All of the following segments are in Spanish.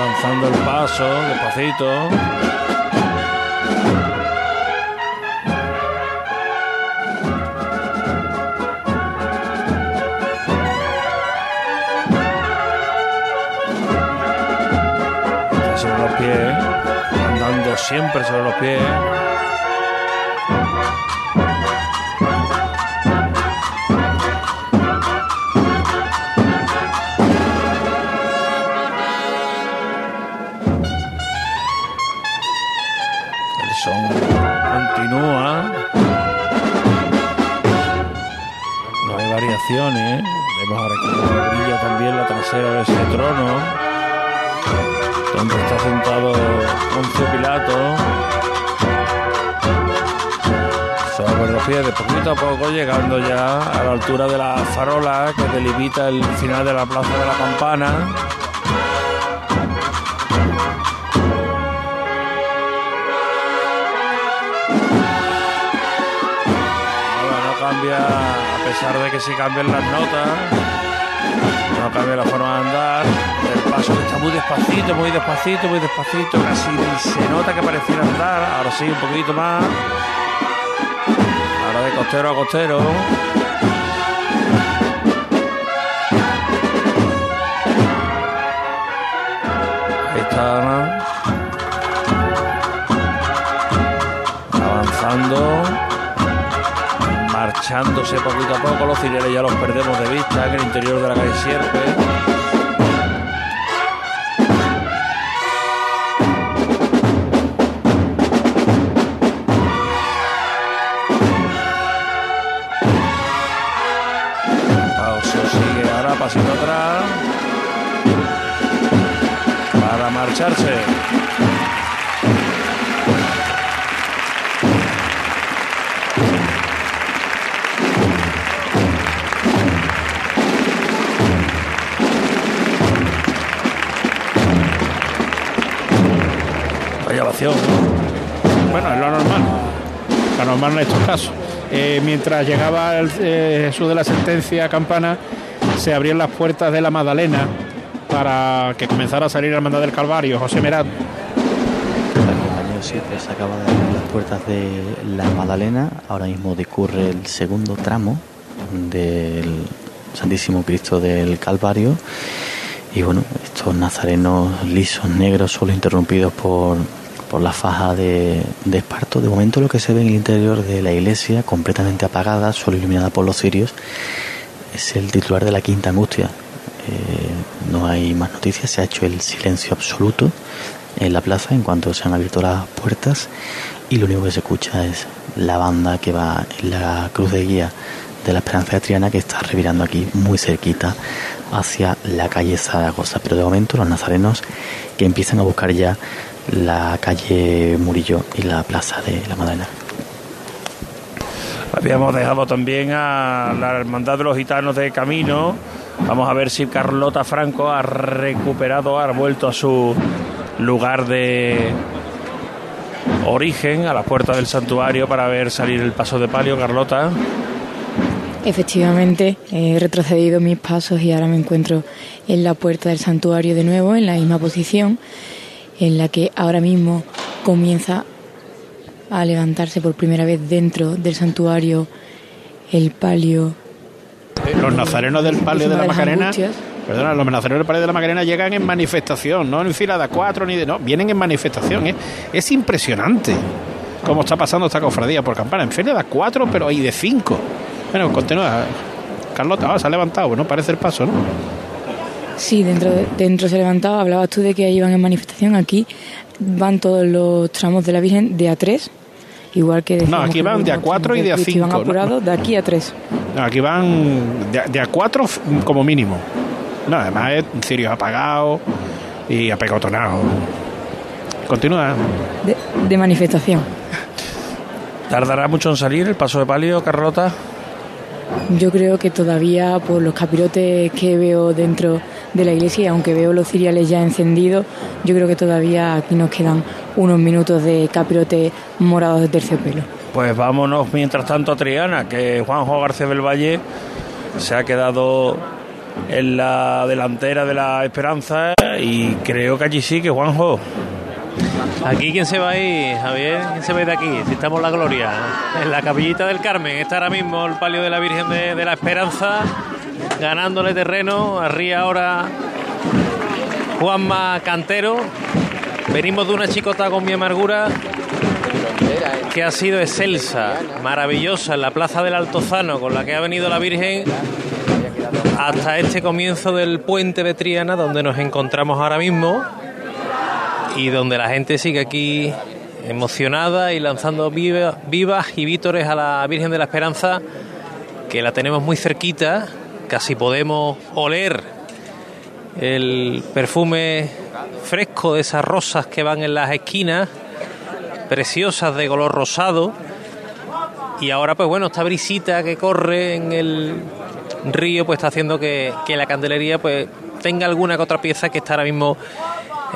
Avanzando el paso, despacito. Sobre los pies, andando siempre sobre los pies. Variaciones. Vemos ahora que brilla también la trasera de ese trono. Donde está sentado Poncio Pilato. Sobre los pies, de poquito a poco, llegando ya a la altura de la farola que delimita el final de la plaza de la campana. A pesar de que sí cambian las notas, no cambia la forma de andar. El paso está muy despacito, muy despacito, muy despacito, casi se nota que pareciera andar. Ahora sí, un poquito más. Ahora de costero a costero. Marchándose poquito a poco, los cireles ya los perdemos de vista en el interior de la calle Sierpe. Pauso sigue ahora, pasito atrás. Para marcharse. Bueno, es lo normal. Lo normal en estos casos. Eh, mientras llegaba el, eh, Jesús de la sentencia a Campana, se abrían las puertas de la Magdalena para que comenzara a salir la hermandad del Calvario. José Merat. 7 se acaba de abrir las puertas de la Magdalena. Ahora mismo discurre el segundo tramo del Santísimo Cristo del Calvario. Y bueno, estos nazarenos lisos, negros, solo interrumpidos por, por la faja de, de esparto. De momento lo que se ve en el interior de la iglesia, completamente apagada, solo iluminada por los cirios, es el titular de la Quinta Angustia. Eh, no hay más noticias, se ha hecho el silencio absoluto en la plaza en cuanto se han abierto las puertas y lo único que se escucha es la banda que va en la cruz de guía de la Esperanza de Triana que está revirando aquí muy cerquita hacia la calle Zaragoza. Pero de momento los nazarenos que empiezan a buscar ya la calle Murillo y la plaza de la Madalena. Habíamos dejado también a la Hermandad de los Gitanos de Camino. Vamos a ver si Carlota Franco ha recuperado, ha vuelto a su lugar de origen, a la puerta del santuario, para ver salir el paso de palio. Carlota. Efectivamente, he retrocedido mis pasos y ahora me encuentro en la puerta del santuario de nuevo, en la misma posición, en la que ahora mismo comienza a levantarse por primera vez dentro del santuario el palio. Los nazarenos del palio de la Macarena. angustias. Perdona, los nazarenos del palio de la Macarena llegan en manifestación, no en fila de a cuatro ni de. No, vienen en manifestación. Es, es impresionante cómo está pasando esta cofradía por campana. En fila de a cuatro, pero ahí de cinco. Bueno, continúa. Carlota, ah, se ha levantado, ¿no? Parece el paso, ¿no? Sí, dentro, de- dentro se levantaba. Hablabas tú de que ahí van en manifestación. Aquí van todos los tramos de la Virgen de A3. Igual que No, aquí van de a cuatro y de a Van cinco, ¿no? apurados de aquí a 3. No, aquí van de, a- de a cuatro f- como mínimo. No, además es cirios apagados y apegotonados. Continúa. De, de manifestación. ¿Tardará mucho en salir el paso de palio, Carlota? Yo creo que todavía por los capirotes que veo dentro de la iglesia, y aunque veo los ciriales ya encendidos, yo creo que todavía aquí nos quedan unos minutos de capirote morados de terciopelo. Pues vámonos mientras tanto a Triana, que Juanjo García del Valle se ha quedado en la delantera de la Esperanza y creo que allí sí que Juanjo. Aquí quién se va a ir, Javier, quién se va a ir de aquí, si estamos en la gloria, en la capillita del Carmen, está ahora mismo el palio de la Virgen de, de la Esperanza, ganándole terreno, arriba ahora Juanma Cantero, venimos de una chicota con mi amargura que ha sido excelsa, maravillosa en la plaza del Altozano, con la que ha venido la Virgen hasta este comienzo del puente de Triana, donde nos encontramos ahora mismo y donde la gente sigue aquí emocionada y lanzando viva- vivas y vítores a la Virgen de la Esperanza, que la tenemos muy cerquita, casi podemos oler el perfume fresco de esas rosas que van en las esquinas, preciosas de color rosado. Y ahora, pues bueno, esta brisita que corre en el río, pues está haciendo que, que la candelería pues tenga alguna que otra pieza que está ahora mismo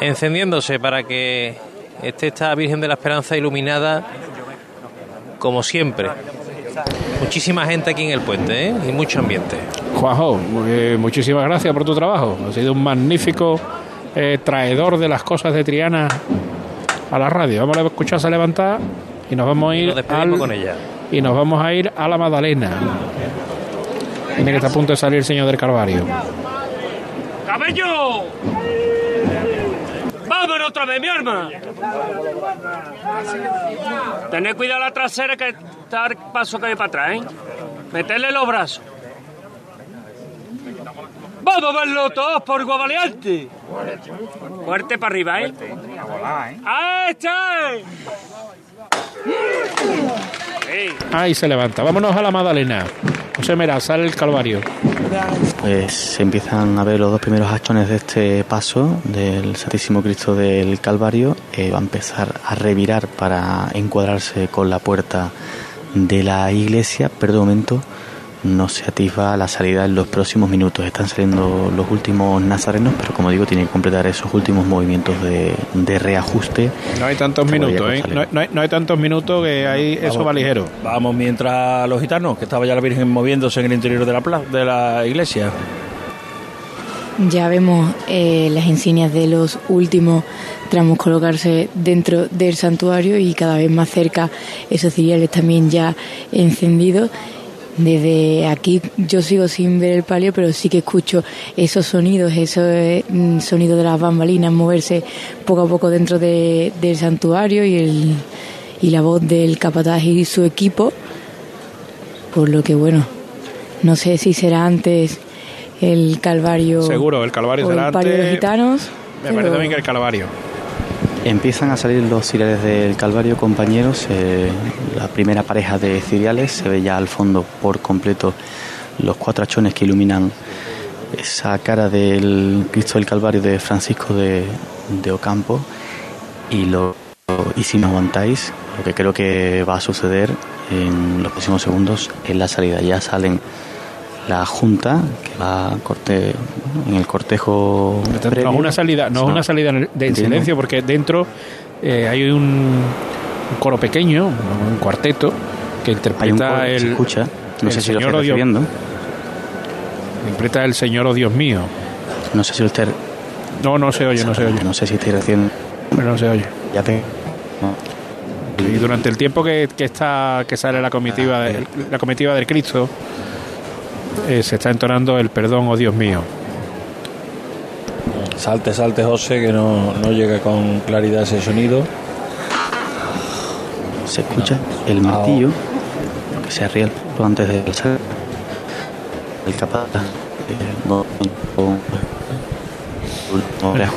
encendiéndose para que esté esta Virgen de la Esperanza iluminada como siempre. Muchísima gente aquí en el puente ¿eh? y mucho ambiente. Juanjo, eh, muchísimas gracias por tu trabajo. Ha sido un magnífico eh, traedor de las cosas de Triana a la radio. Vamos a escucharse a levantar y nos vamos a ir Nos despedimos al- con ella. y nos vamos a ir a la Magdalena. Tiene que estar a punto de salir el señor del Calvario. ¡Cabello! ¡Vámonos otra vez, mi arma! Tened cuidado la trasera que está el paso que hay para atrás, ¿eh? Meterle los brazos. ¡Vamos a verlo todos por Guavaleante! Fuerte para arriba, ¿eh? ¡Ahí está! Sí. Ahí se levanta. Vámonos a la Magdalena. José Mera, sale el Calvario. Pues se empiezan a ver los dos primeros actones de este paso del Santísimo Cristo del Calvario. Eh, va a empezar a revirar para encuadrarse con la puerta de la iglesia, pero de momento no se atisba la salida en los próximos minutos. Están saliendo los últimos nazarenos, pero como digo, tienen que completar esos últimos movimientos de, de reajuste. No hay tantos minutos, ¿eh? No, hay- no hay, no hay tantos minutos que hay, eso va ligero. Vamos mientras los gitanos, que estaba ya la Virgen moviéndose en el interior de la, pla- de la iglesia. Ya vemos eh, las insignias de los últimos tramos colocarse dentro del santuario y cada vez más cerca esos ciriales también ya encendidos. Desde aquí yo sigo sin ver el palio, pero sí que escucho esos sonidos, esos mm, sonidos de las bambalinas moverse poco a poco dentro de- del santuario y, el, y la voz del capataz y su equipo. Por lo que bueno, no sé si será antes el Calvario Seguro, el Calvario o será el palio de los gitanos. Me pero- parece también que el Calvario. Empiezan a salir los ciriales del Calvario, compañeros. eh, la primera pareja de ciriales se ve ya al fondo por completo los cuatro achones que iluminan esa cara del Cristo del Calvario de Francisco de, Ocampo. Y, lo, y si me aguantáis, lo que creo que va a suceder en los próximos segundos es la salida. Ya salen la Junta, que va a corte, en el cortejo. No es previo. una salida, no es una salida el- de silencio, porque dentro eh, hay un, un coro pequeño, un cuarteto, que Hay un interpreta coro que se el, escucha, no el sé si lo Señor estoy o Dios- recibiendo. interpreta el Señor, oh Dios mío. No sé si usted. No, no se oye, no se oye, No sé si estoy recién. pero no se oye. Ya ve. No. Y durante el tiempo que, que está que sale la comitiva de- la comitiva del Cristo eh, se está entonando el perdón, oh Dios mío. Salte, salte, José, que no, no llega con claridad ese sonido. Se escucha el martillo que se poco antes de salir. El capaz. eh,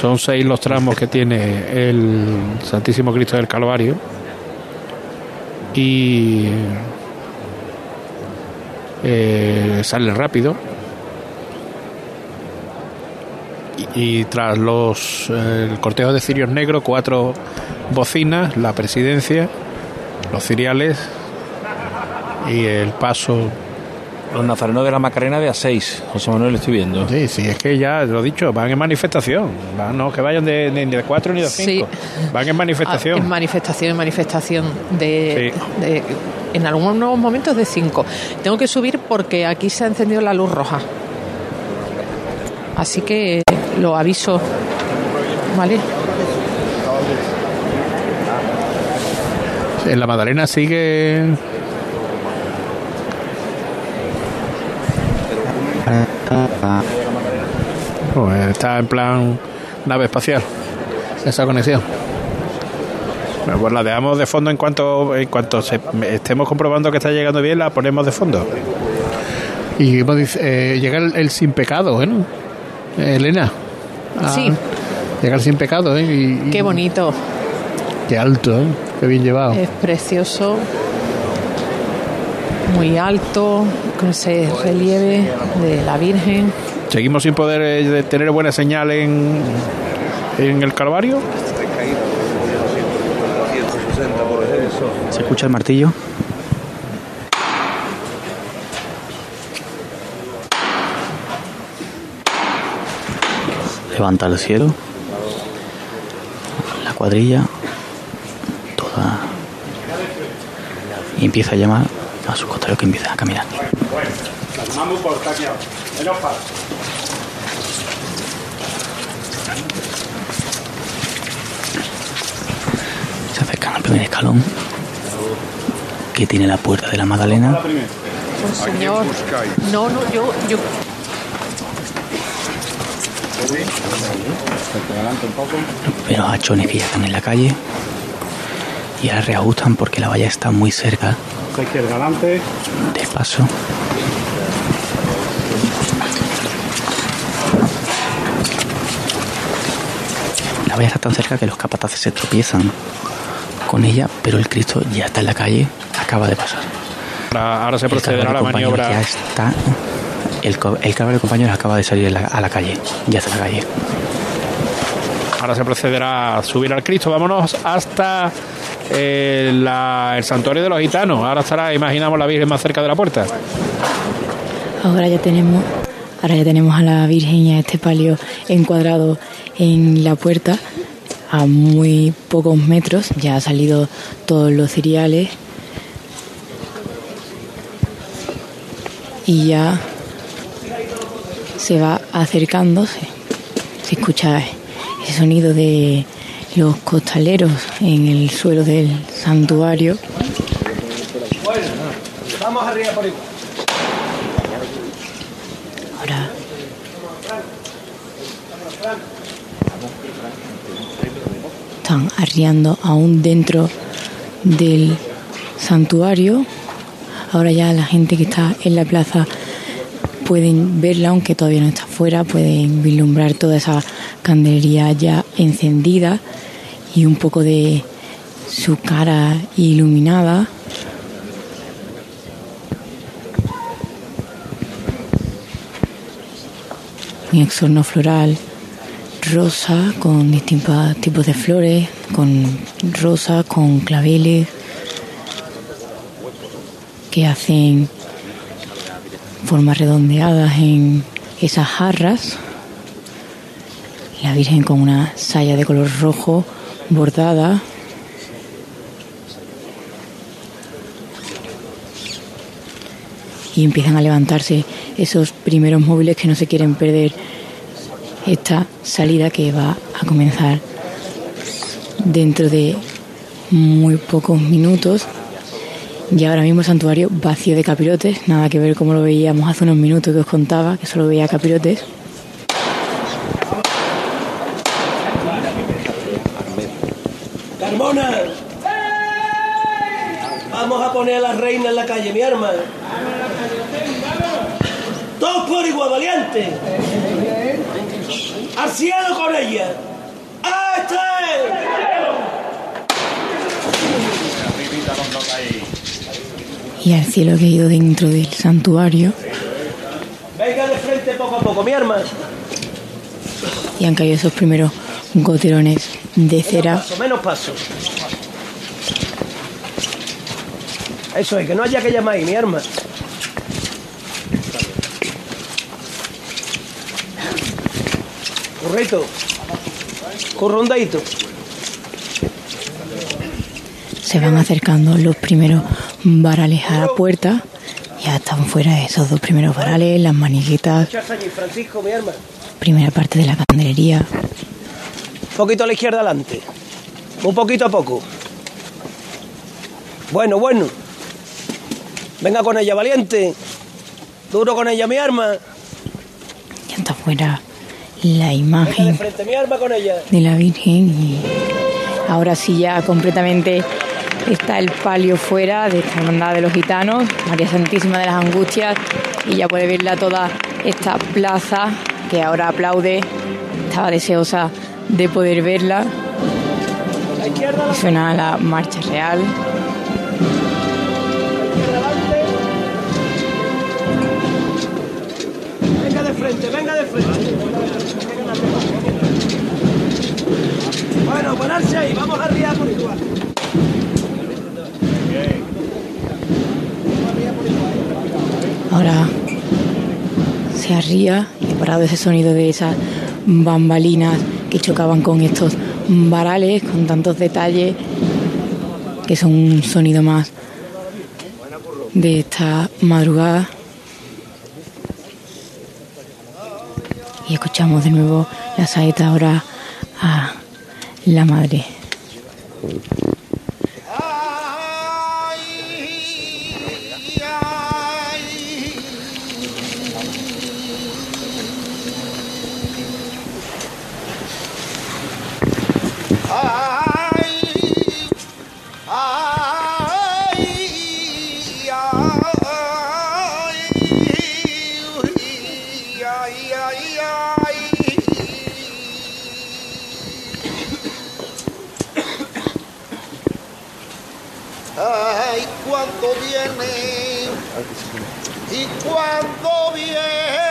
Son seis los tramos que tiene el Santísimo Cristo del Calvario. Y eh, sale rápido. Y, y tras los eh, el cortejo de cirios negros, cuatro bocinas, la presidencia, los ciriales y el paso Los nazarenos de la Macarena de A6, José Manuel, estoy viendo. Sí, sí, es que ya lo he dicho, van en manifestación. Van, no que vayan de, ni de cuatro ni de cinco. Van en Ah, manifestación. en manifestación, en manifestación de, de- en algunos momentos de cinco. Tengo que subir porque aquí se ha encendido la luz roja. Así que los avisos, ¿vale? En la Magdalena sigue. Pues está en plan nave espacial esa conexión. Bueno, pues la dejamos de fondo en cuanto en cuanto se- estemos comprobando que está llegando bien, la ponemos de fondo. Y eh, llega el, el sin pecado, ¿eh? Elena. Ah, Sí. Llega el sin pecado, ¿eh? Y- y- Qué bonito, Qué alto, ¿eh? Qué bien llevado. es precioso, muy alto, con ese relieve de la Virgen. Seguimos sin poder eh, tener buena señal en, en el Calvario. ¿Se escucha el martillo? Levanta al cielo. La cuadrilla. Toda. Y empieza a llamar a sus costados que empiezan a caminar. Se acercan al primer escalón que tiene la puerta de la Magdalena. Señor, no, no, yo, yo, Pero hachones que ya están en la calle y ahora reajustan porque la valla está muy cerca del paso. La valla está tan cerca que los capataces se tropiezan con ella, pero el Cristo ya está en la calle, acaba de pasar. Ahora, ahora se procederá a la maniobra. Ya está. El, el Calvario compañero acaba de salir la- a la calle, ya está en la calle. Ahora se procederá a subir al Cristo. Vámonos hasta eh, la- el santuario de los gitanos. Ahora estará, imaginamos, la Virgen más cerca de la puerta. Ahora ya tenemos, ahora ya tenemos a la Virgen y a este palio encuadrado en la puerta a muy pocos metros. Ya han salido todos los cereales y ya se va acercándose. Se escucha ese sonido de los costaleros en el suelo del santuario. Están arriando aún dentro del santuario. Ahora ya la gente que está en la plaza pueden verla, aunque todavía no está fuera, pueden vislumbrar toda esa candelería ya encendida y un poco de su cara iluminada. un exorno floral rosa con distintos tipos de flores, con rosa, con claveles que hacen formas redondeadas en esas jarras. La Virgen con una saya de color rojo bordada. Y empiezan a levantarse esos primeros móviles que no se quieren perder esta salida que va a comenzar dentro de muy pocos minutos. Y ahora mismo el santuario vacío de capirotes, nada que ver como lo veíamos hace unos minutos que os contaba, que solo veía capirotes. Carmona. Vamos a poner a la reina en la calle, mi arma. Todos por igual, valiente. Al cielo con ella. ¡Este! Y al cielo que ha ido dentro del santuario Venga de frente poco a poco, mi arma. y han caído esos primeros goterones de cera. Paso, menos paso. Eso es, que no haya que llamar ahí, mi arma. Correcto. Corrondadito. Se van acercando los primeros varales a la puerta. Ya están fuera esos dos primeros varales, las maniguetas. Primera parte de la candelería. Un poquito a la izquierda adelante. Un poquito a poco. Bueno, bueno. Venga con ella, valiente. Duro con ella, mi arma. Ya está fuera la imagen de la Virgen y ahora sí ya completamente está el palio fuera de esta hermandad de los gitanos, María Santísima de las Angustias y ya puede verla toda esta plaza que ahora aplaude, estaba deseosa de poder verla. Y suena la marcha real. Venga de frente, venga de frente. Bueno, ponerse ahí, vamos arriba por igual. Ahora se arría y parado ese sonido de esas bambalinas que chocaban con estos varales, con tantos detalles, que son un sonido más de esta madrugada. Y escuchamos de nuevo la saeta ahora a la madre. Y cuando viene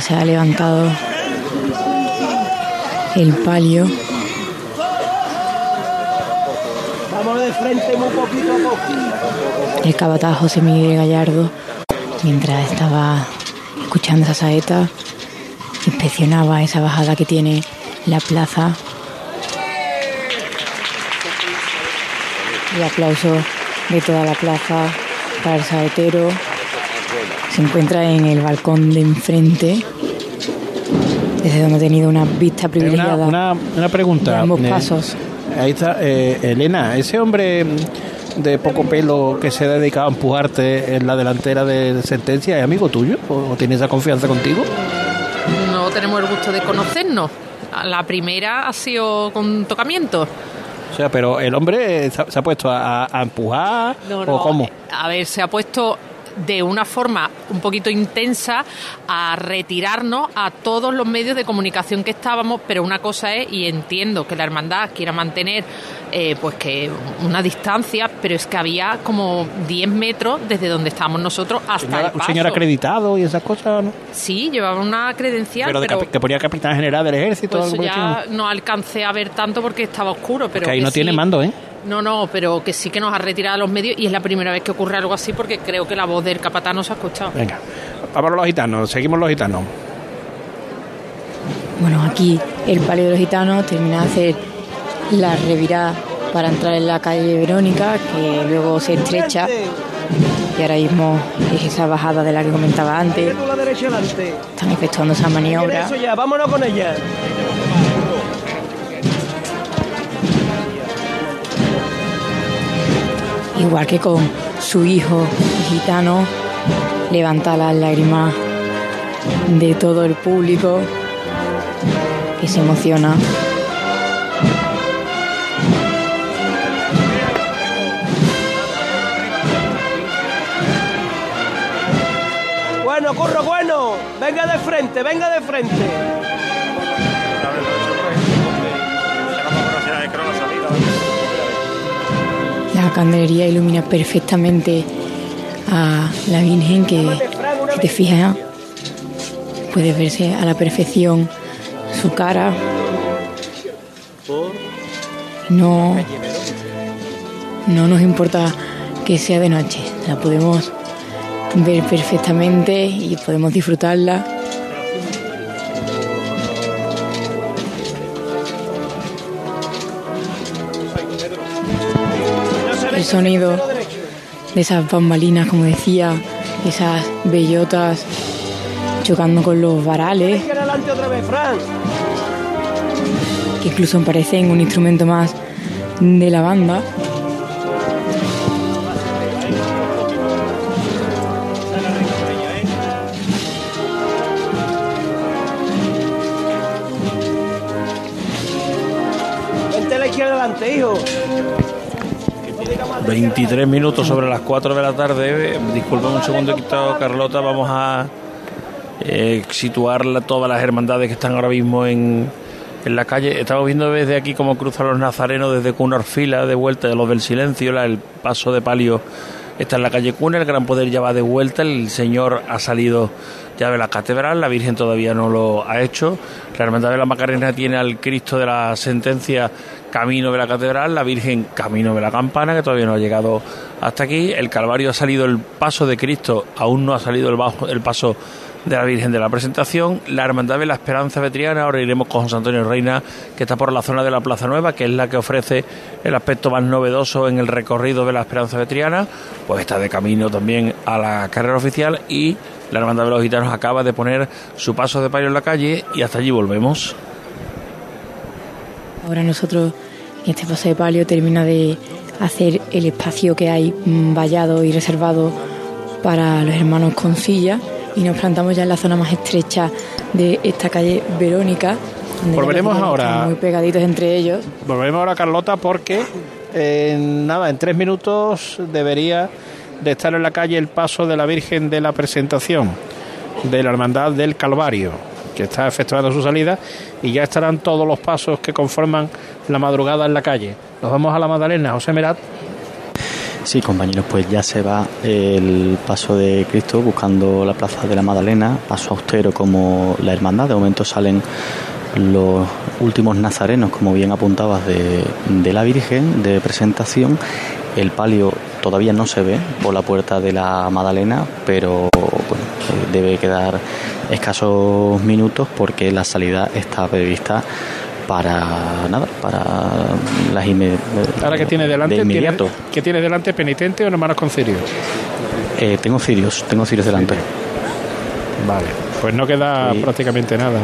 se ha levantado el palio Vamos de de frente muy poquito a poco. El capataz José Miguel Gallardo, mientras estaba escuchando esa saeta, inspeccionaba esa bajada que tiene la plaza. El aplauso de toda la plaza para el saetero. Se encuentra en el balcón de enfrente, desde donde ha tenido una vista privilegiada una, una pregunta. de ambos eh, pasos. Ahí está, eh, Elena, ese hombre de poco pelo que se ha dedicado a empujarte en la delantera de sentencia, ¿es amigo tuyo? ¿O tiene esa confianza contigo? No tenemos el gusto de conocernos. La primera ha sido con tocamiento. O sea, pero el hombre se ha, se ha puesto a, a empujar No, o no, cómo? A ver, se ha puesto de una forma un poquito intensa a retirarnos a todos los medios de comunicación que estábamos, pero una cosa es, y entiendo que la hermandad quiera mantener eh, pues que una distancia, pero es que había como 10 metros desde donde estábamos nosotros hasta Señora- el un señor acreditado y esas cosas, ¿no? Sí, llevaba una credencial, Pero de pero, que ponía capitán general del ejército. pues ya no alcancé a ver tanto porque estaba oscuro, pero que ahí que no tiene mando, ¿eh? No, no, pero que sí que nos ha retirado a los medios y es la primera vez que ocurre algo así porque creo que la voz del capatán no se ha escuchado. Venga, vamos a los gitanos, seguimos los gitanos. Bueno, aquí el palio de los gitanos termina de hacer la revirada para entrar en la calle Verónica, que luego se estrecha y ahora mismo es esa bajada de la que comentaba antes. Están efectuando esa maniobra. Eso ya, vámonos con ella. Igual que con su hijo gitano, levanta las lágrimas de todo el público que se emociona. Bueno, curro, bueno. Venga de frente, venga de frente. La candelería ilumina perfectamente a la Virgen que, te fijas, puede verse a la perfección su cara. No, no nos importa que sea de noche, la podemos ver perfectamente y podemos disfrutarla. El sonido de esas bambalinas, como decía, esas bellotas chocando con los varales, que incluso parecen un instrumento más de la banda. A la izquierda hijo. 23 minutos sobre las 4 de la tarde. Disculpen un segundito, Carlota. Vamos a eh, situar todas las hermandades que están ahora mismo en, en la calle. Estamos viendo desde aquí cómo cruzan los nazarenos desde Cuna Orfila, de vuelta de los del silencio, la- el paso de palio está en la calle Cuna, el Gran Poder ya va de vuelta, el Señor ha salido ya de la catedral, la Virgen todavía no lo ha hecho, la Hermandad de la Macarena tiene al Cristo de la Sentencia camino de la catedral, la Virgen camino de la campana, que todavía no ha llegado hasta aquí, el Calvario ha salido el paso de Cristo, aún no ha salido el, bajo, el paso de la Virgen de la Presentación, la Hermandad de la Esperanza Vetriana, ahora iremos con José Antonio Reina, que está por la zona de la Plaza Nueva, que es la que ofrece el aspecto más novedoso en el recorrido de la Esperanza Vetriana, pues está de camino también a la carrera oficial y la Hermandad de los Gitanos acaba de poner su paso de palio en la calle y hasta allí volvemos. Ahora nosotros este paso de palio termina de hacer el espacio que hay mm, vallado y reservado para los hermanos con silla y nos plantamos ya en la zona más estrecha de esta calle Verónica. donde Volveremos ahora. Muy pegaditos entre ellos. Volvemos ahora, Carlota, porque en nada, en tres minutos debería de estar en la calle el paso de la Virgen de la Presentación de la Hermandad del Calvario, que está efectuando su salida y ya estarán todos los pasos que conforman la madrugada en la calle. Nos vamos a la Magdalena, José Merat. Sí, compañeros, pues ya se va el paso de Cristo buscando la plaza de la Magdalena, paso austero como la hermandad. De momento salen los últimos nazarenos, como bien apuntabas, de, la Virgen de presentación. El palio todavía no se ve por la puerta de la Magdalena, pero eh, debe quedar escasos minutos porque la salida está prevista para nada, para las Ahora que tiene delante, de tiene, inmediato. ¿qué tiene delante? ¿Penitente o hermanos con cirio? Eh, tengo cirios, tengo cirios delante. Vale, pues no queda Sí. prácticamente nada.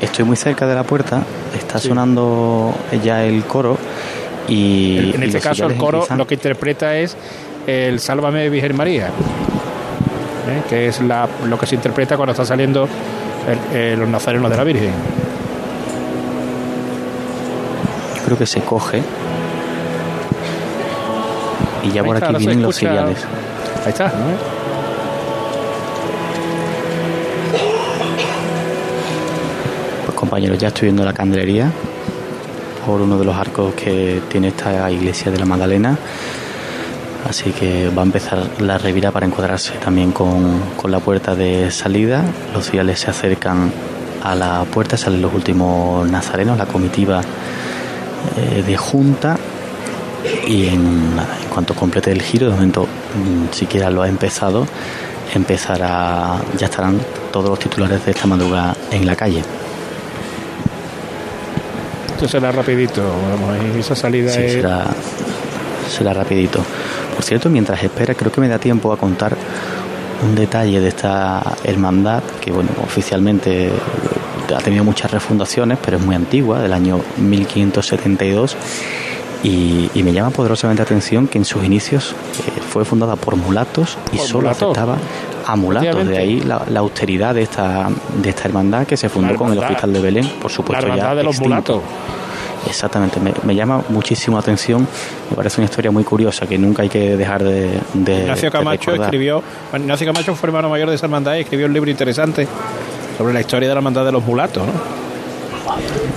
Estoy muy cerca de la puerta, está sonando ya el coro y en este caso, el coro lo que interpreta es el Sálvame Virgen María, ¿eh? que es la, lo que se interpreta cuando está saliendo el- los nazarenos de la Virgen. yo creo que se coge y ya Ahí por está, aquí vienen los ciriales. Ahí está, ¿no? Pues compañeros, ya estoy viendo la candelería por uno de los arcos que tiene esta iglesia de la Magdalena. Así que va a empezar la revira para encuadrarse también con, con la puerta de salida. Los fieles se acercan a la puerta, salen los últimos nazarenos, la comitiva eh, de junta. Y en, nada, en cuanto complete el giro, de momento mm, siquiera lo ha empezado, empezará, ya estarán todos los titulares de esta madrugada en la calle. Esto será rapidito, vamos, esa salida Sí, es... será, será rapidito. Por cierto, mientras espera, creo que me da tiempo a contar un detalle de esta hermandad que, bueno, oficialmente eh, ha tenido muchas refundaciones, pero es muy antigua, del año 1572. Y, y me llama poderosamente la atención que en sus inicios eh, fue fundada por mulatos y Por solo mulatos. aceptaba a mulatos. De ahí la, la austeridad de esta, de esta hermandad que se fundó La con el Hospital de Belén, por La supuesto. ya hermandad de los extinto. mulatos. Exactamente, me, me llama muchísimo la atención, me parece una historia muy curiosa que nunca hay que dejar de... de- Ignacio Camacho escribió, Ignacio Camacho fue hermano mayor de esa hermandad y escribió un libro interesante sobre la historia de la hermandad de los mulatos, ¿no?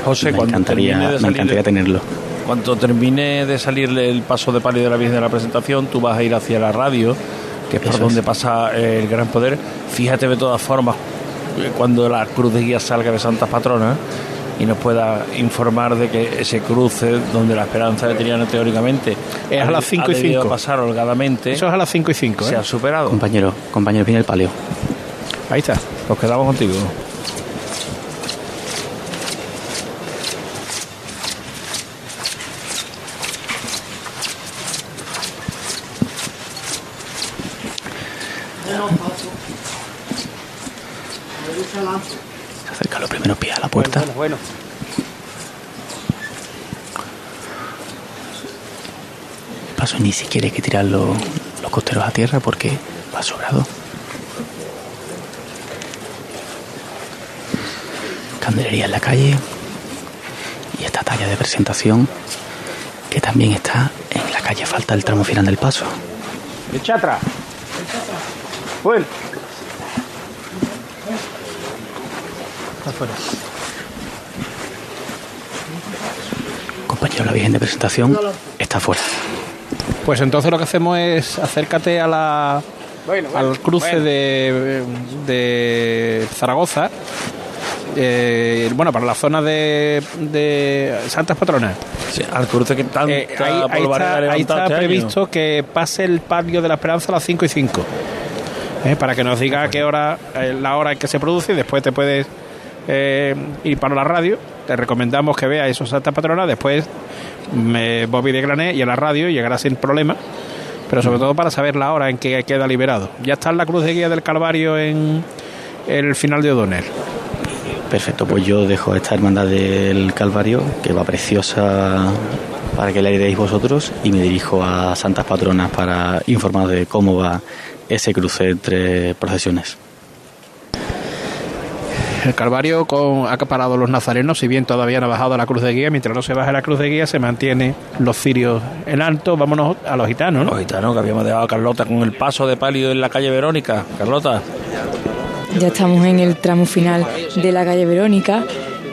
José, me encantaría, me encantaría tenerlo. Cuando termine de salir el paso de palio de la Virgen de la presentación, tú vas a ir hacia la radio, que es por Eso donde es. pasa el gran poder. Fíjate de todas formas eh, cuando la cruz de guía salga de Santas Patronas y nos pueda informar de que ese cruce donde la esperanza de Triana teóricamente Es a las cinco ha y debido cinco. pasar holgadamente Eso es a las 5 y 5, se ¿eh? ha superado. Compañero, compañero, viene el palio. Ahí está. Nos quedamos contigo. Se acerca los primeros pies a la puerta. Bueno, Paso ni siquiera hay que tirar los, los costeros a tierra porque va sobrado. Candelería en la calle y esta talla de presentación que también está en la calle. Falta el tramo final del paso. echa atrás. Bueno, Compañero, la Virgen de presentación está fuera. Pues entonces lo que hacemos es acércate a la, bueno, bueno, al cruce bueno. de, de Zaragoza. eh, bueno, para la zona de, de Santas Patronas. Sí, al cruce que tanta Eh, ahí, ahí está, ahí está este año. previsto que pase el palio de la esperanza a las 5 y 5. Eh, para que nos diga a qué hora, eh, la hora en que se produce y después te puedes eh, ir para la radio. Te recomendamos que veas esos Santa Patrona, después me Bobby de Grané y a la radio y llegará sin problema. Pero sobre todo para saber la hora en que queda liberado. Ya está en la cruz de guía del Calvario en el final de O'Donnell. Perfecto, pues yo dejo esta hermandad del Calvario, que va preciosa para que la ideéis vosotros, y me dirijo a Santas Patronas para informar de cómo va ese cruce entre procesiones. El Calvario con, ha parado los nazarenos, si bien todavía no ha bajado la cruz de guía, mientras no se baje la cruz de guía se mantiene los cirios en alto. Vámonos a los gitanos, ¿no? Los gitanos que habíamos dejado a Carlota con el paso de palio en la calle Verónica. Carlota. Ya estamos en el tramo final de la calle Verónica.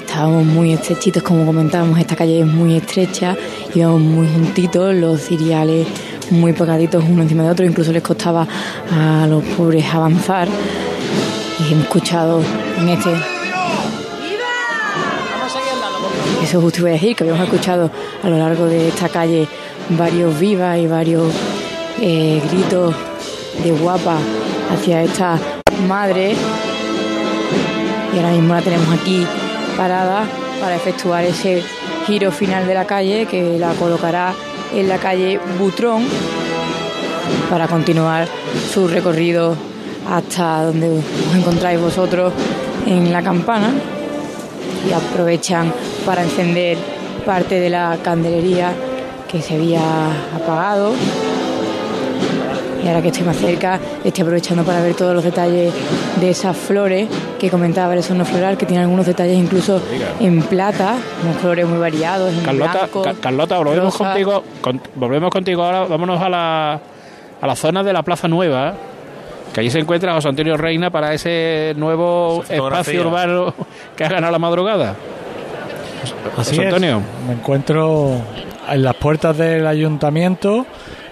Estábamos muy estrechitos, como comentábamos, esta calle es muy estrecha, íbamos muy juntitos, los ciriales muy pegaditos uno encima de otro, incluso les costaba a los pobres avanzar. Hemos escuchado en este Eso justo iba a decir, que habíamos escuchado a lo largo de esta calle varios vivas y varios eh, gritos de guapa hacia esta madre. Y ahora mismo la tenemos aquí parada para efectuar ese giro final de la calle que la colocará en la calle Butrón para continuar su recorrido hasta donde os encontráis vosotros en la campana y aprovechan para encender parte de la candelería que se había apagado y ahora que estoy más cerca estoy aprovechando para ver todos los detalles de esas flores que comentaba el sono floral que tiene algunos detalles incluso en plata unos colores muy variados en Carlota, blanco, Ca- Carlota, volvemos rosa. contigo, con- volvemos contigo ahora, vámonos a la, a la zona de la Plaza Nueva, que allí se encuentra José Antonio Reina para ese nuevo espacio urbano que ha ganado la madrugada. Así José es. Antonio. Me encuentro en las puertas del ayuntamiento.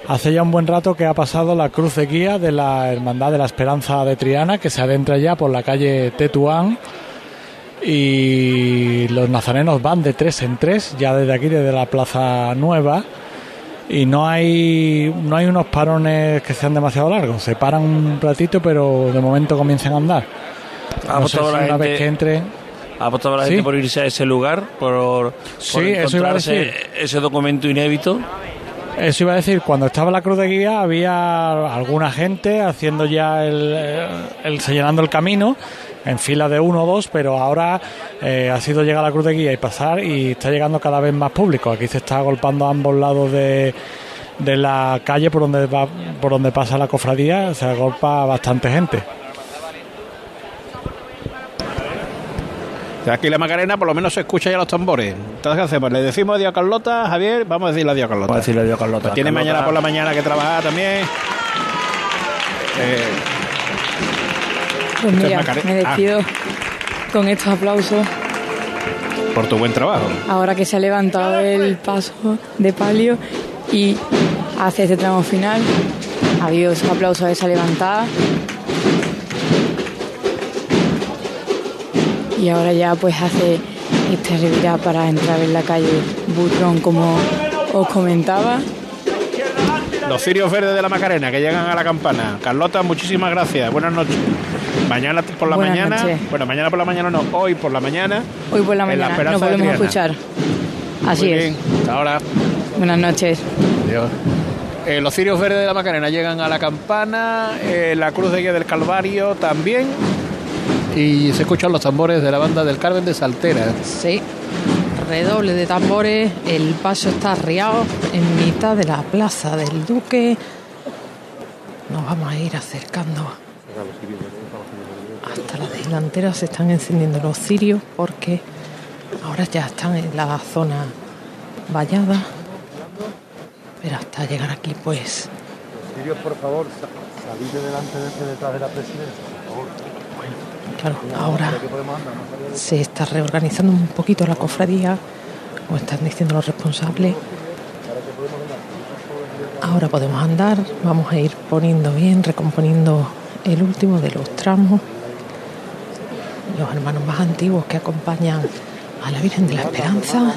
Hace ya un buen rato que ha pasado la cruz de guía de la Hermandad de la Esperanza de Triana, que se adentra ya por la calle Tetuán. Y los nazarenos van de tres en tres, ya desde aquí, desde la Plaza Nueva. Y no hay, no hay unos parones que sean demasiado largos. Se paran un ratito, pero de momento comienzan a andar. Ha No sé si una vez gente- que entre. Ha apostado la Sí. gente por irse a ese lugar, por, Sí, por eso iba a encontrarse decir. ese documento inédito. Eso iba a decir, cuando estaba la cruz de guía había alguna gente haciendo ya el, eh, el señalando el camino en fila de uno o dos, pero ahora eh, ha sido llegar a la cruz de guía y pasar y está llegando cada vez más público. Aquí se está agolpando a ambos lados de, de la calle por donde va, por donde pasa la cofradía, se agolpa bastante gente. Aquí la Macarena por lo menos se escucha ya los tambores. Entonces, ¿qué hacemos? ¿Le decimos adiós a Carlota, Javier? Vamos a decirle adiós a Carlota. Vamos a decirle adiós a Carlota. Pues tiene Carlota. mañana por la mañana que trabajar también. Eh, Pues es mira, me despido con estos aplausos. por tu buen trabajo. Ahora que se ha levantado el paso de palio y hace este tramo final. Esos aplausos a esa levantada. Y ahora ya pues hace esta revirada para entrar en la calle Butrón como os comentaba. Los cirios verdes de la Macarena que llegan a la campana. Carlota, muchísimas gracias. Buenas noches. Mañana por la Buenas mañana. noches. Bueno, mañana por la mañana no, hoy por la mañana. Hoy por la la mañana Esperanza nos volvemos a escuchar. Así Muy es. bien. Hasta ahora. Buenas noches. Adiós. Eh, los cirios verdes de la Macarena llegan a la campana, eh, la cruz de guía del Calvario también. Y se escuchan los tambores de la banda del Carmen de Saltera. Sí, redoble de tambores, el paso está arriado en mitad de la plaza del Duque. Nos vamos a ir acercando hasta la delantera, se están encendiendo los cirios porque ahora ya están en la zona vallada. Pero hasta llegar aquí, pues Sirios, por favor, sa- salid de delante de detrás de la presidencia, por favor. Claro, ahora se está reorganizando un poquito la cofradía, o están diciendo los responsables. Ahora podemos andar, vamos a ir poniendo bien, recomponiendo el último de los tramos. Los hermanos más antiguos que acompañan a la Virgen de la Esperanza.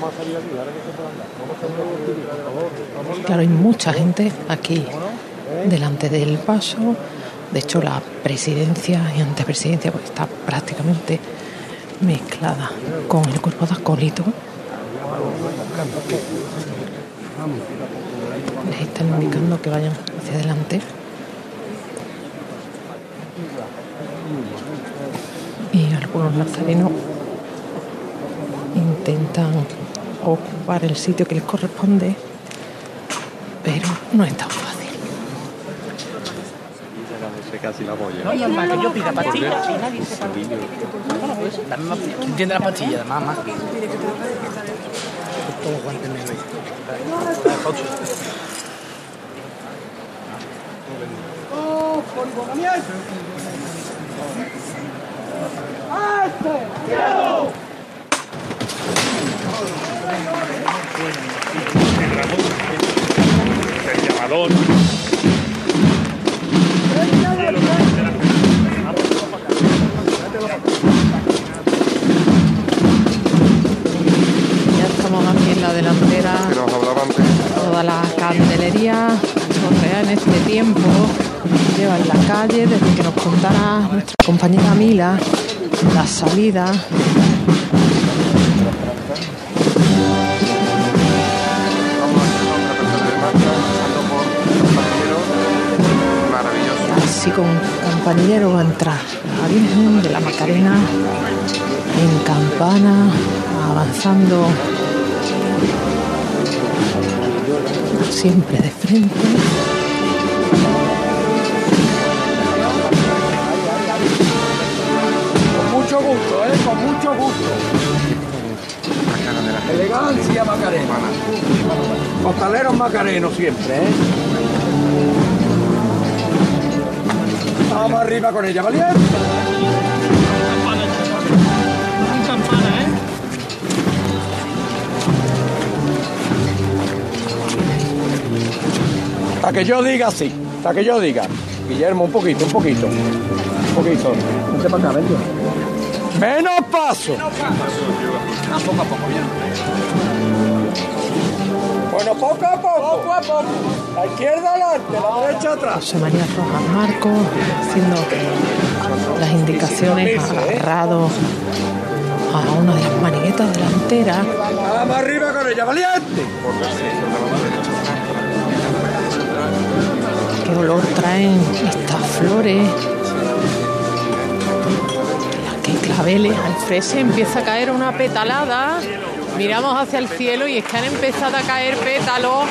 Claro, hay mucha gente aquí delante del paso. De hecho, la presidencia y antepresidencia pues, está prácticamente mezclada con el cuerpo de acólito. Les están indicando que vayan hacia adelante. Algunos nazarenos intentan ocupar el sitio que les corresponde, pero no es tan fácil. casi la polla. Yo pida pastillas, y nadie se Dame más, ¿quién tiene la pastilla? Mamá. El llamador. Ya estamos aquí en la delantera. Toda la candelería correa en este tiempo. Lleva en la calle desde que nos contara nuestra compañera Mila la salida. Así con campanillero va a entrar la Virgen de la Macarena en campana, avanzando siempre de frente. Elegancia macarena. Costaleros macarenos siempre, ¿eh? Vamos arriba con ella, valiente. Hasta que yo diga sí, hasta que yo diga. Guillermo, un poquito, un poquito. Un poquito. Para acá. Menos paso. poco a poco, Bueno, poco a poco. Poco a poco. La izquierda adelante, la derecha atrás. José María Rojas Marco haciendo las indicaciones agarrado a una de las maniguetas delanteras. Vamos arriba con ella, valiente. qué olor traen estas flores. Claveles. Al frese empieza a caer una petalada. Miramos hacia el cielo y es que han empezado a caer pétalos,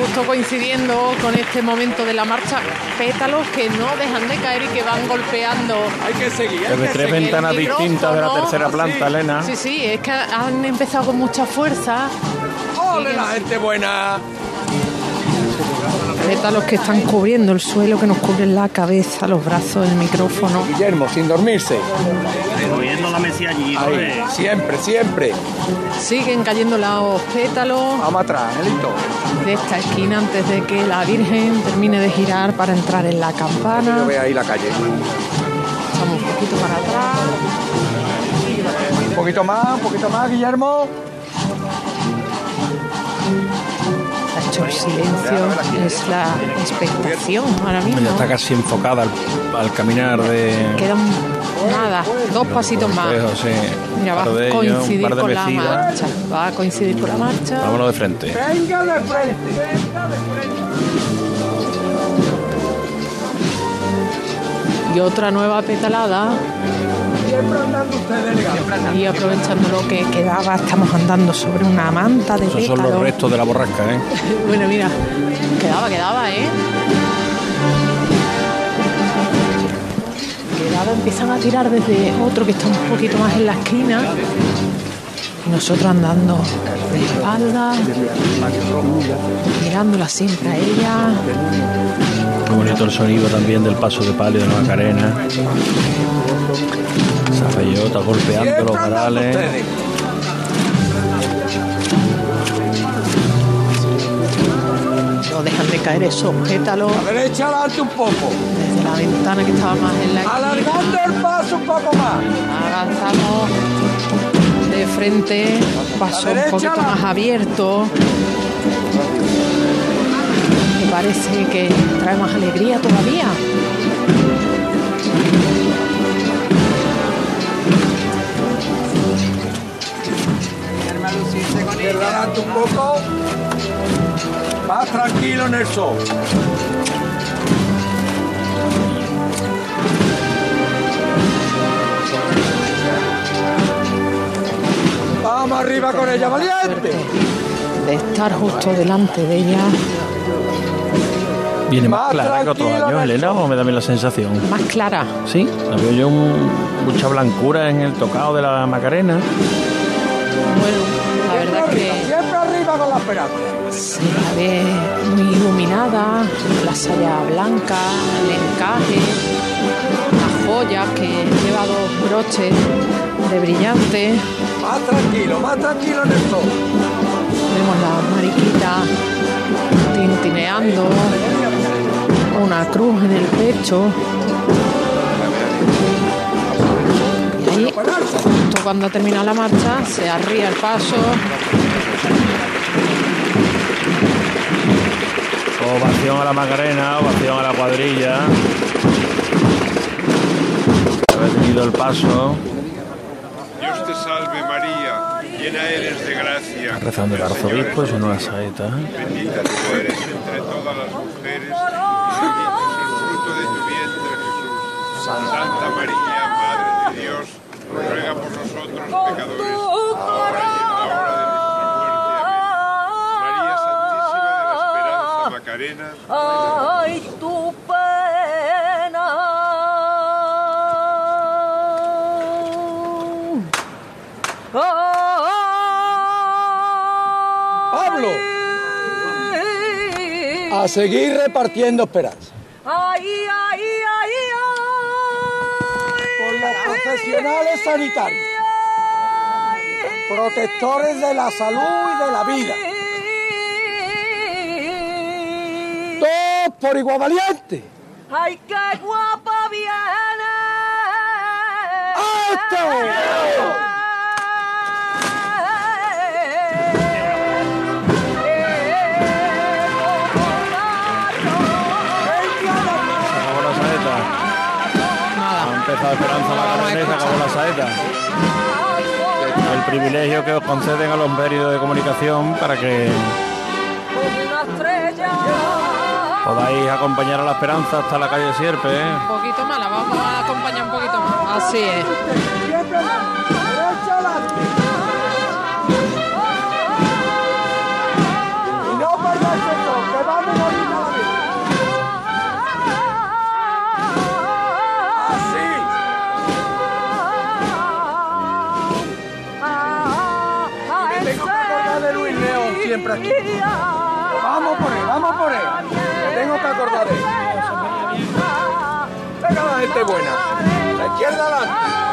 justo coincidiendo con este momento de la marcha. Pétalos que no dejan de caer y que van golpeando. Hay que seguir. Desde tres ventanas distintas de la tercera planta, Elena. Sí, sí, es que han empezado con mucha fuerza. ¡Ole la gente buena! Pétalos que están cubriendo el suelo, que nos cubren la cabeza, los brazos, el micrófono. Guillermo, sin dormirse. Moviendo la mesilla allí, Ahí, siempre, siempre. Siguen cayendo los pétalos. Vamos atrás, Angelito. De esta esquina antes de que la Virgen termine de girar para entrar en la campana. Yo veo ahí la calle. Vamos un poquito para atrás. Un poquito más, un poquito más, Guillermo. El silencio, es la expectación ahora mismo. Ya está casi enfocada al, al caminar de. Quedan nada, dos pasitos más. Sí. Mira, va a coincidir con la marcha. Va a coincidir con la marcha. Vámonos de frente. Venga de frente, venga de frente. Y otra nueva petalada. Y aprovechando lo que quedaba, estamos andando sobre una manta de Esos son los restos de la borrasca, ¿eh? Bueno, mira, quedaba, quedaba, ¿eh? Quedaba, empiezan a tirar desde otro que está un poquito más en la esquina. Y nosotros andando de espaldas, mirándola siempre a ella. Qué bonito el sonido también del paso de palio de la Macarena. Esa bellota golpeando los varales. No dejan de caer esos pétalos A la derecha adelante un poco. desde la ventana que estaba más en la. Alargando el paso un poco más. Avanzamos de frente, paso un derecha, poquito la- más abierto. Me parece que trae más alegría todavía. Izquierda adelante un poco. Más tranquilo, Nelson. Vamos arriba con ella, valiente. De estar justo delante de ella, Viene más Más clara que otros años, Elena, o me da a mí la sensación. más clara. Sí, la veo yo un- mucha blancura en el tocado de la Macarena. Con la esperanza. se la ve muy iluminada, la saya blanca, el encaje, las joyas que lleva dos broches de brillante. Más tranquilo, más tranquilo, Nelson. Vemos la mariquita tintineando, una cruz en el pecho. Y ahí, justo cuando termina la marcha, se arría el paso. Ovación a la Macarena, ovación a la cuadrilla. Ha tenido el paso. Dios te salve María, llena eres de gracia. Rezando el arzobispo, es una saeta. Bendita tú eres entre todas las mujeres y bendito es el fruto de tu vientre Jesús. Santa María, Madre de Dios, ruega por nosotros pecadores, ahora y Macarena, Ay, tu Pablo, a seguir repartiendo esperanza. Ay, ay, ay, Por los profesionales sanitarios, protectores de la salud y de la vida. Por igual valiente. ay, qué guapa viene. Se acabó la saeta. Ha empezado Esperanza Macarena y se acabó la saeta. El privilegio que os conceden a los medios de comunicación para que. Podáis acompañar a la Esperanza hasta la calle Sierpe. ¿eh? Un poquito más, la vamos a acompañar un poquito más. Así es. Y no perderse eso, que vamos a ir a la vida. Me tengo que acordar de Luis León siempre aquí. Vamos por él, vamos por él. Me tengo que acordar de él. Venga la gente buena. La izquierda adelante.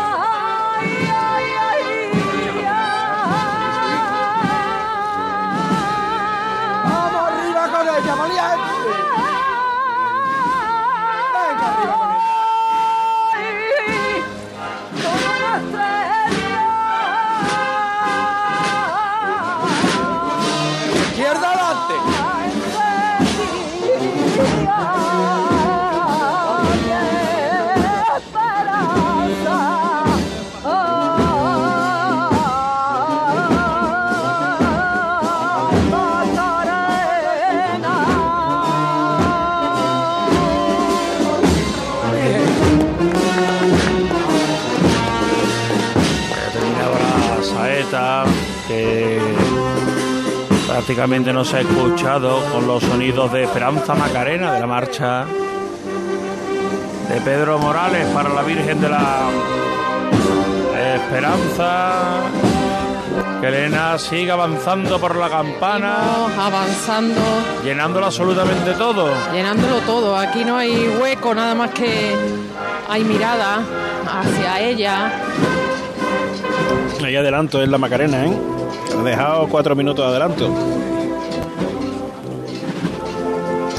Prácticamente no se ha escuchado con los sonidos de Esperanza Macarena de la marcha de Pedro Morales para la Virgen de la Esperanza. Que Elena sigue avanzando por la campana, avanzando, llenándolo absolutamente todo. llenándolo todo. Aquí no hay hueco, nada más que hay mirada hacia ella. Ahí adelanto es la Macarena, ¿eh? Dejado cuatro minutos de adelanto.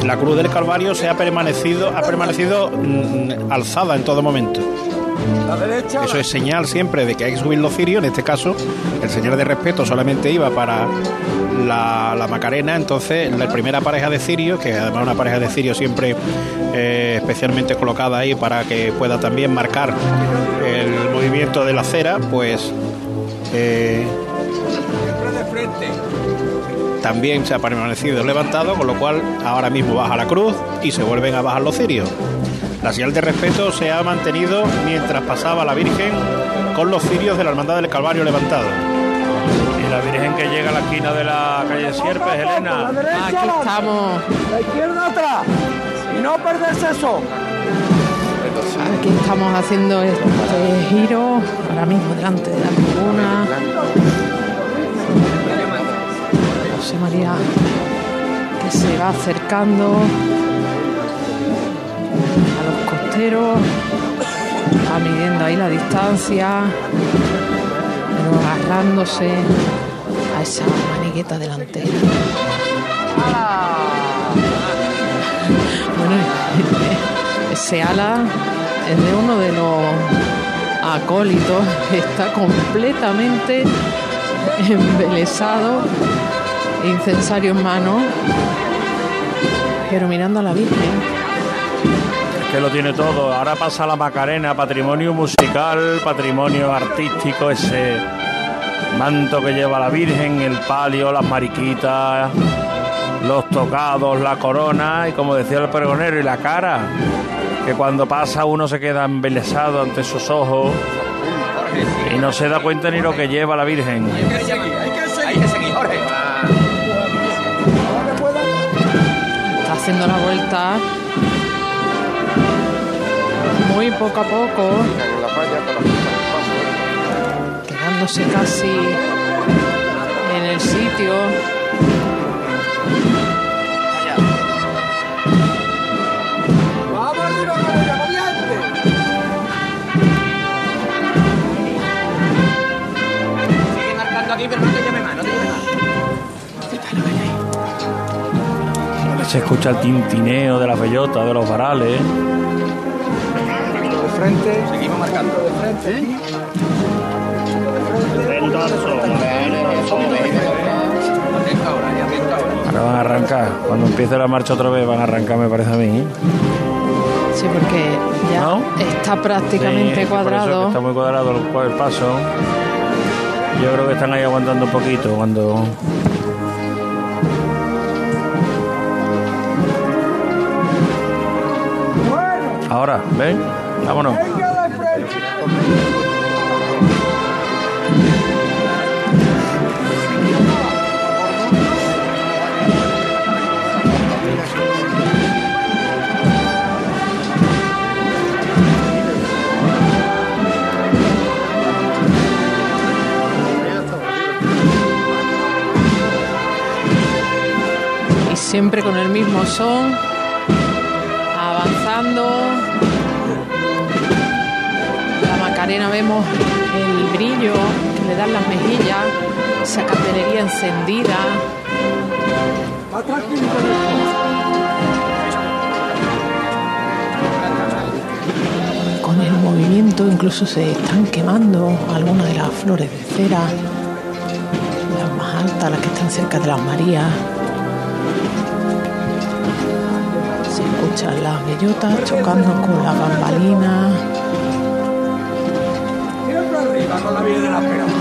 La cruz del Calvario se ha permanecido, ha permanecido mm, alzada en todo momento. Eso es señal siempre de que hay que subir los cirios. En este caso, el señal de respeto solamente iba para la, la Macarena. Entonces, la primera pareja de cirios, que además una pareja de cirios siempre eh, especialmente colocada ahí para que pueda también marcar el movimiento de la cera, pues eh, frente. también se ha permanecido levantado, con lo cual ahora mismo baja la cruz y se vuelven a bajar los cirios. La señal de respeto se ha mantenido mientras pasaba la Virgen con los cirios de la Hermandad del Calvario levantados. Y la Virgen que llega a la esquina de la calle Sierpes, Elena. Aquí estamos. La izquierda atrás. Y no perderse eso. Aquí estamos haciendo este giro, ahora mismo delante de la tribuna. María que se va acercando a los costeros, va midiendo ahí la distancia, agarrándose a esa maniqueta delantera. Bueno, ese ala es de uno de los acólitos, está completamente embelesado, incensario en mano. Pero mirando a la Virgen. que lo tiene todo. Ahora pasa la Macarena, patrimonio musical, patrimonio artístico, ese manto que lleva la Virgen, el palio, las mariquitas, los tocados, la corona y como decía el pregonero, y la cara, que cuando pasa uno se queda embelesado ante sus ojos y no se da cuenta ni lo que lleva la Virgen. Haciendo la vuelta. Muy poco a poco. Quedándose casi en el sitio. Se escucha el tintineo de las bellotas, de los varales. De frente, seguimos marcando de frente. Ahora, van a arrancar. Cuando empiece la marcha otra vez van a arrancar, me parece a mí. ¿eh? Sí, porque ya está prácticamente Sí, es que por eso cuadrado. está muy cuadrado el, el paso. Yo creo que están ahí aguantando un poquito cuando. Ahora, ven, vámonos. Siempre con el mismo son. Avanzando. La Macarena vemos el brillo que le dan las mejillas. Esa candelería encendida. Con el movimiento incluso se están quemando algunas de las flores de cera. Las más altas, las que están cerca de las Marías. Las bellotas chocando con las bambalinas. Siempre arriba con la Virgen de la Esperanza.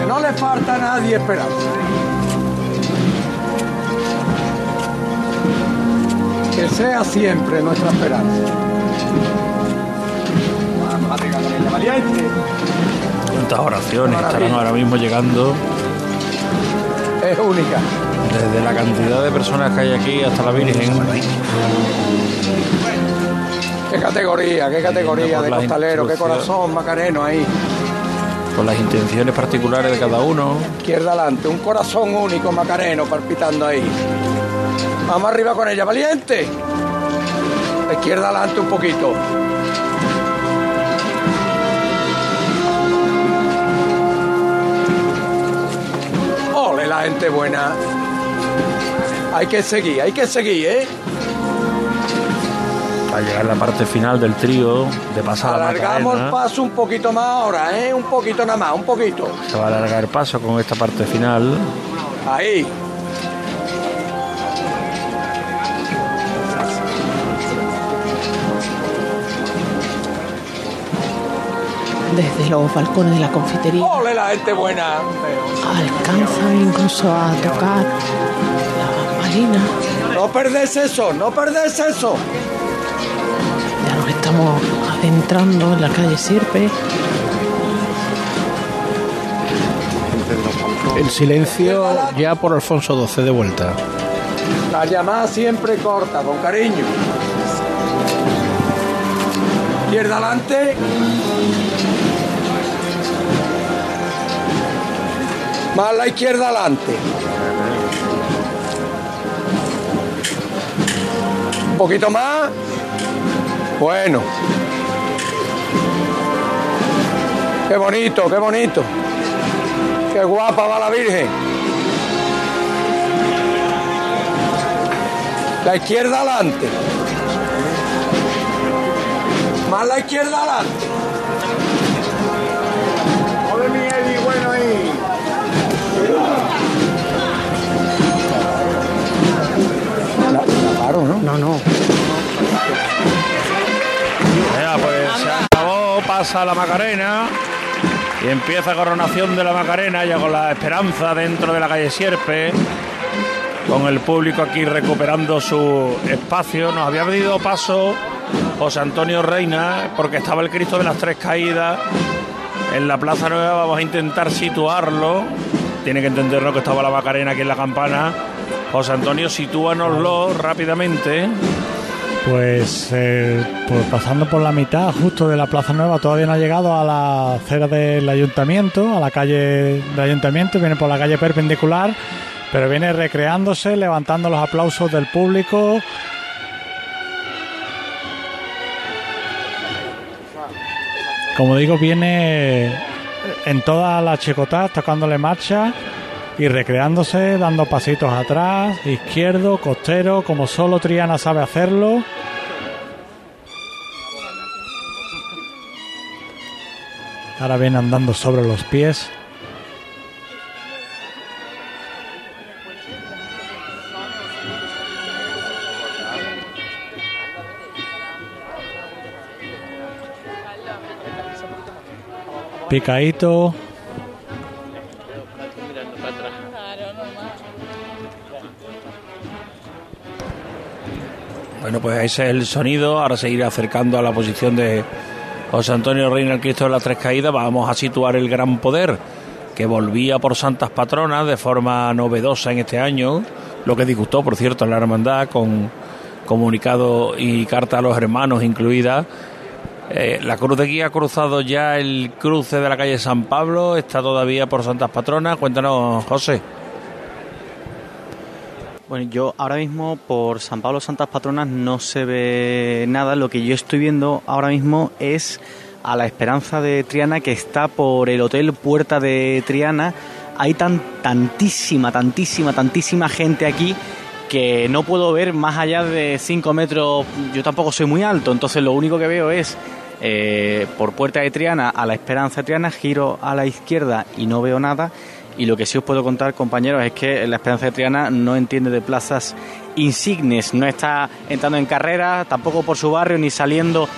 Que no le falta a nadie esperanza. Que sea siempre nuestra esperanza. ¿Cuántas oraciones estarán ahora mismo llegando? Es única. Desde la cantidad de personas que hay aquí hasta la Virgen. Qué categoría, qué categoría de costalero, qué corazón macareno ahí. Con las intenciones particulares de cada uno. Izquierda adelante, un corazón único macareno palpitando ahí. Vamos arriba con ella, valiente. Izquierda adelante un poquito. Ole, la gente buena. Hay que seguir, hay que seguir, ¿eh? A llegar la parte final del trío de pasar la Alargamos el paso un poquito más ahora, ¿eh? Un poquito nada más, un poquito. Se va a alargar el paso con esta parte final. Ahí. Desde los balcones de la confitería Ole, la gente buena. alcanzan incluso a tocar la bambalina. No perdés eso, no perdés eso. Ya nos estamos adentrando en la calle Sirpe. El silencio ya por Alfonso XII de vuelta. La llamada siempre corta, con cariño. Izquierda adelante. Más la izquierda adelante. Un poquito más. Bueno. Qué bonito, qué bonito. Qué guapa va la Virgen. La izquierda adelante. Más la izquierda adelante. No, no. Venga, pues se acabó, pasa la Macarena y empieza coronación de la Macarena, ya con la esperanza dentro de la calle Sierpe, con el público aquí recuperando su espacio. Nos había pedido paso José Antonio Reina, porque estaba el Cristo de las Tres Caídas en la Plaza Nueva. Vamos a intentar situarlo. Tiene que entenderlo que estaba la Macarena aquí en la campana. José Antonio, sitúanoslo rápidamente. Pues eh, pues pasando por la mitad justo de la Plaza Nueva, todavía no ha llegado a la acera del ayuntamiento, a la calle del ayuntamiento, viene por la calle perpendicular, pero viene recreándose, levantando los aplausos del público. Como digo, viene en toda la chicotá, tocándole marcha y recreándose, dando pasitos atrás, izquierdo, costero, como solo Triana sabe hacerlo. Ahora viene andando sobre los pies. Picadito. Bueno, pues ese es el sonido. Ahora se irá acercando a la posición de José Antonio Reina, el Cristo de las Tres Caídas. Vamos a situar el gran poder que volvía por Santas Patronas de forma novedosa en este año. Lo que disgustó, por cierto, la hermandad con comunicado y carta a los hermanos incluida. Eh, la Cruz de Guía ha cruzado ya el cruce de la calle San Pablo. Está todavía por Santas Patronas. Cuéntanos, José. Bueno, yo ahora mismo por San Pablo Santas Patronas no se ve nada. Lo que yo estoy viendo ahora mismo es a la Esperanza de Triana que está por el Hotel Puerta de Triana. Hay tan, tantísima, tantísima, tantísima gente aquí que no puedo ver más allá de 5 metros. Yo tampoco soy muy alto, entonces lo único que veo es eh, por Puerta de Triana a la Esperanza de Triana, giro a la izquierda y no veo nada. Y lo que sí os puedo contar, compañeros, es que la Esperanza de Triana no entiende de plazas insignes, no está entrando en carrera, tampoco por su barrio, ni saliendo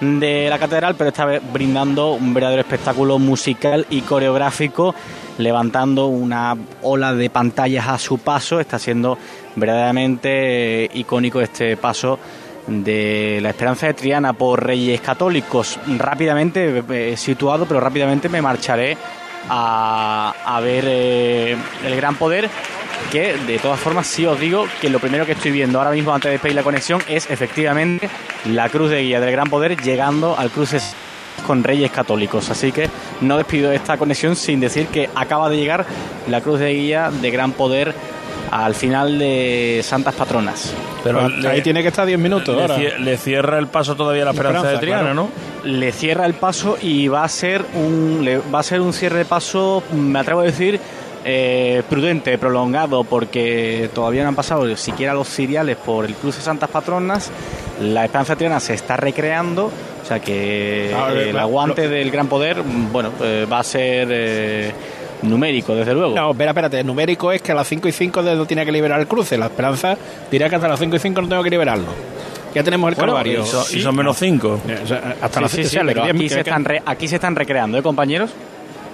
de la catedral, pero está brindando un verdadero espectáculo musical y coreográfico, levantando una ola de pantallas a su paso. Está siendo verdaderamente eh, icónico este paso de la Esperanza de Triana por Reyes Católicos. Rápidamente eh, situado, pero rápidamente me marcharé a, a ver eh, el gran poder que de todas formas sí os digo que lo primero que estoy viendo ahora mismo antes de despedir la conexión es efectivamente la cruz de guía del gran poder llegando al cruce con reyes católicos. Así que no despido esta conexión sin decir que acaba de llegar la cruz de guía de gran poder al final de Santas Patronas Pero ahí tiene que estar 10 minutos Le, ahora. le cierra el paso todavía la Esperanza, de Triana, claro. ¿no? le cierra el paso y va a ser un le- va a ser un cierre de paso me atrevo a decir eh, prudente prolongado porque todavía no han pasado siquiera los ciriales por el cruce Santas Patronas la Esperanza Triana se está recreando o sea que el lo- aguante del gran poder bueno eh, va a ser eh, numérico desde luego No, espera, espérate, el numérico es que a las 5 y 5 no tiene que liberar el cruce. La esperanza dirá que hasta las 5 y 5 no tengo que liberarlo. Ya tenemos el Bueno, calvario. y son- Y son menos 5. Hasta las Sí, sí, sí, pero aquí que- se, están re- aquí se están recreando, ¿eh, compañeros?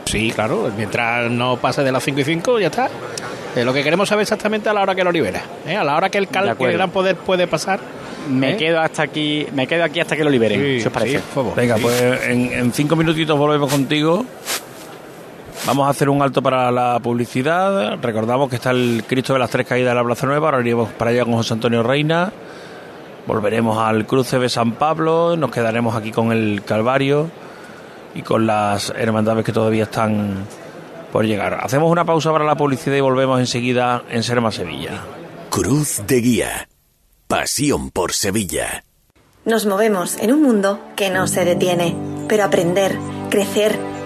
Sí, claro, mientras no pase de las 5 y 5 ya está. Eh, lo que queremos saber exactamente a la hora que lo libera. ¿eh? A la hora que el, cal- que el gran poder puede pasar. Me ¿eh? quedo hasta aquí, me quedo aquí hasta que lo liberen, Sí, si os parece. sí. Venga, pues en, en cinco minutitos volvemos contigo. Vamos a hacer un alto para la publicidad. Recordamos que está el Cristo de las Tres Caídas de la Plaza Nueva. Ahora iremos para allá con José Antonio Reina. Volveremos al cruce de San Pablo. Nos quedaremos aquí con el Calvario y con las hermandades que todavía están por llegar. Hacemos una pausa para la publicidad y volvemos enseguida en Serma Sevilla. Cruz de Guía. Pasión por Sevilla. Nos movemos en un mundo que no se detiene, pero aprender, crecer,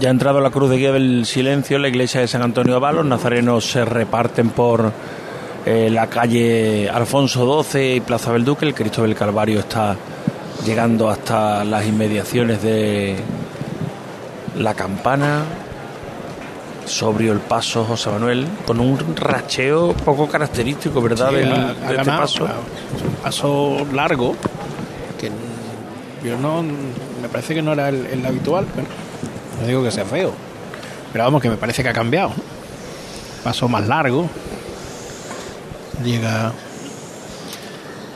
Ya ha entrado la cruz de guía del silencio en la iglesia de San Antonio de Los nazarenos se reparten por eh, la calle Alfonso XII y Plaza del Duque. El Cristo del Calvario está llegando hasta las inmediaciones de la campana. Sobrio el paso, José Manuel, con un racheo poco característico, ¿verdad? Sí, del- ha- ha de este paso. Un paso largo, que yo no, me parece que no era el, el habitual, pero no digo que sea feo, pero vamos, que me parece que ha cambiado. Paso más largo, llega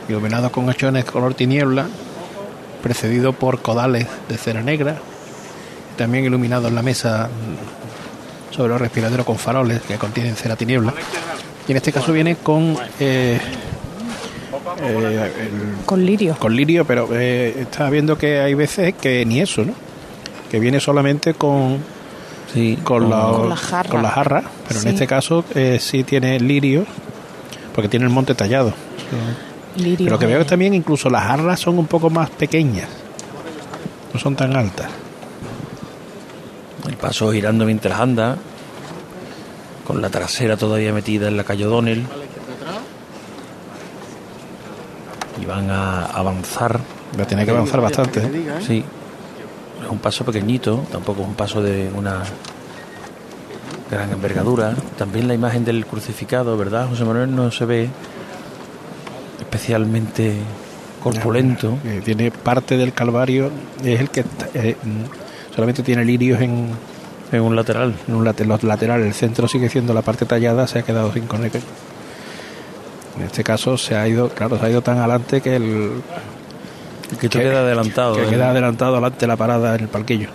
iluminado con hachones color tiniebla, precedido por codales de cera negra, también iluminado en la mesa sobre los respiraderos con faroles que contienen cera tiniebla. Y en este caso viene con eh, eh, el- Con lirio. con lirio, pero eh, viendo que hay veces que ni eso, ¿no? Que viene solamente con con, la, con la jarra. con la jarra, pero Sí. en este caso eh, sí tiene lirio, porque tiene el monte tallado. Lirio. Pero que veo eh. que también incluso las jarras son un poco más pequeñas, no son tan altas. El paso girando mientras anda, con la trasera todavía metida en la calle O'Donnell. Y van a avanzar. Va a tener que avanzar bastante. ¿eh? Sí. Es un paso pequeñito, tampoco es un paso de una gran envergadura. También la imagen del crucificado, ¿verdad? José Manuel no se ve especialmente corpulento. Eh, tiene parte del Calvario, es el que eh, mm, solamente tiene lirios en, en un lateral. En un late- los laterales, el centro sigue siendo la parte tallada, se ha quedado sin conectar. En este caso se ha ido, claro, se ha ido tan adelante que el que queda adelantado, que ¿eh? queda adelantado delante de la parada en el palquillo.